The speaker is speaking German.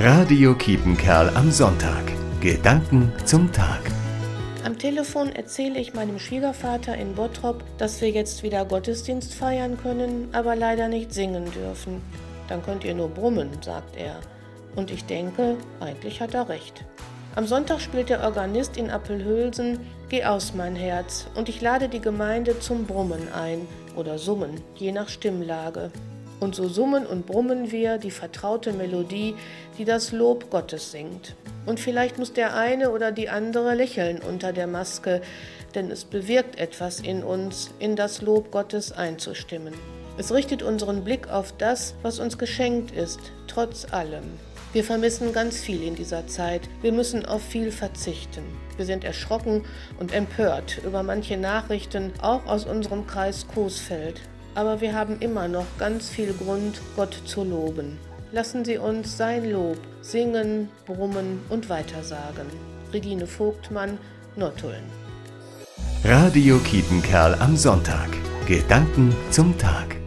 Radio Kiepenkerl am Sonntag. Gedanken zum Tag. Am Telefon erzähle ich meinem Schwiegervater in Bottrop, dass wir jetzt wieder Gottesdienst feiern können, aber leider nicht singen dürfen. Dann könnt ihr nur brummen, sagt er. Und ich denke, eigentlich hat er recht. Am Sonntag spielt der Organist in Appelhülsen Geh aus mein Herz und ich lade die Gemeinde zum Brummen ein oder Summen, je nach Stimmlage. Und so summen und brummen wir die vertraute Melodie, die das Lob Gottes singt. Und vielleicht muss der eine oder die andere lächeln unter der Maske, denn es bewirkt etwas in uns, in das Lob Gottes einzustimmen. Es richtet unseren Blick auf das, was uns geschenkt ist, trotz allem. Wir vermissen ganz viel in dieser Zeit. Wir müssen auf viel verzichten. Wir sind erschrocken und empört über manche Nachrichten, auch aus unserem Kreis Coesfeld aber wir haben immer noch ganz viel Grund, Gott zu loben. Lassen Sie uns sein Lob singen, brummen und weitersagen. Regine Vogtmann, Nottuln. Radio Kiepenkerl am Sonntag. Gedanken zum Tag.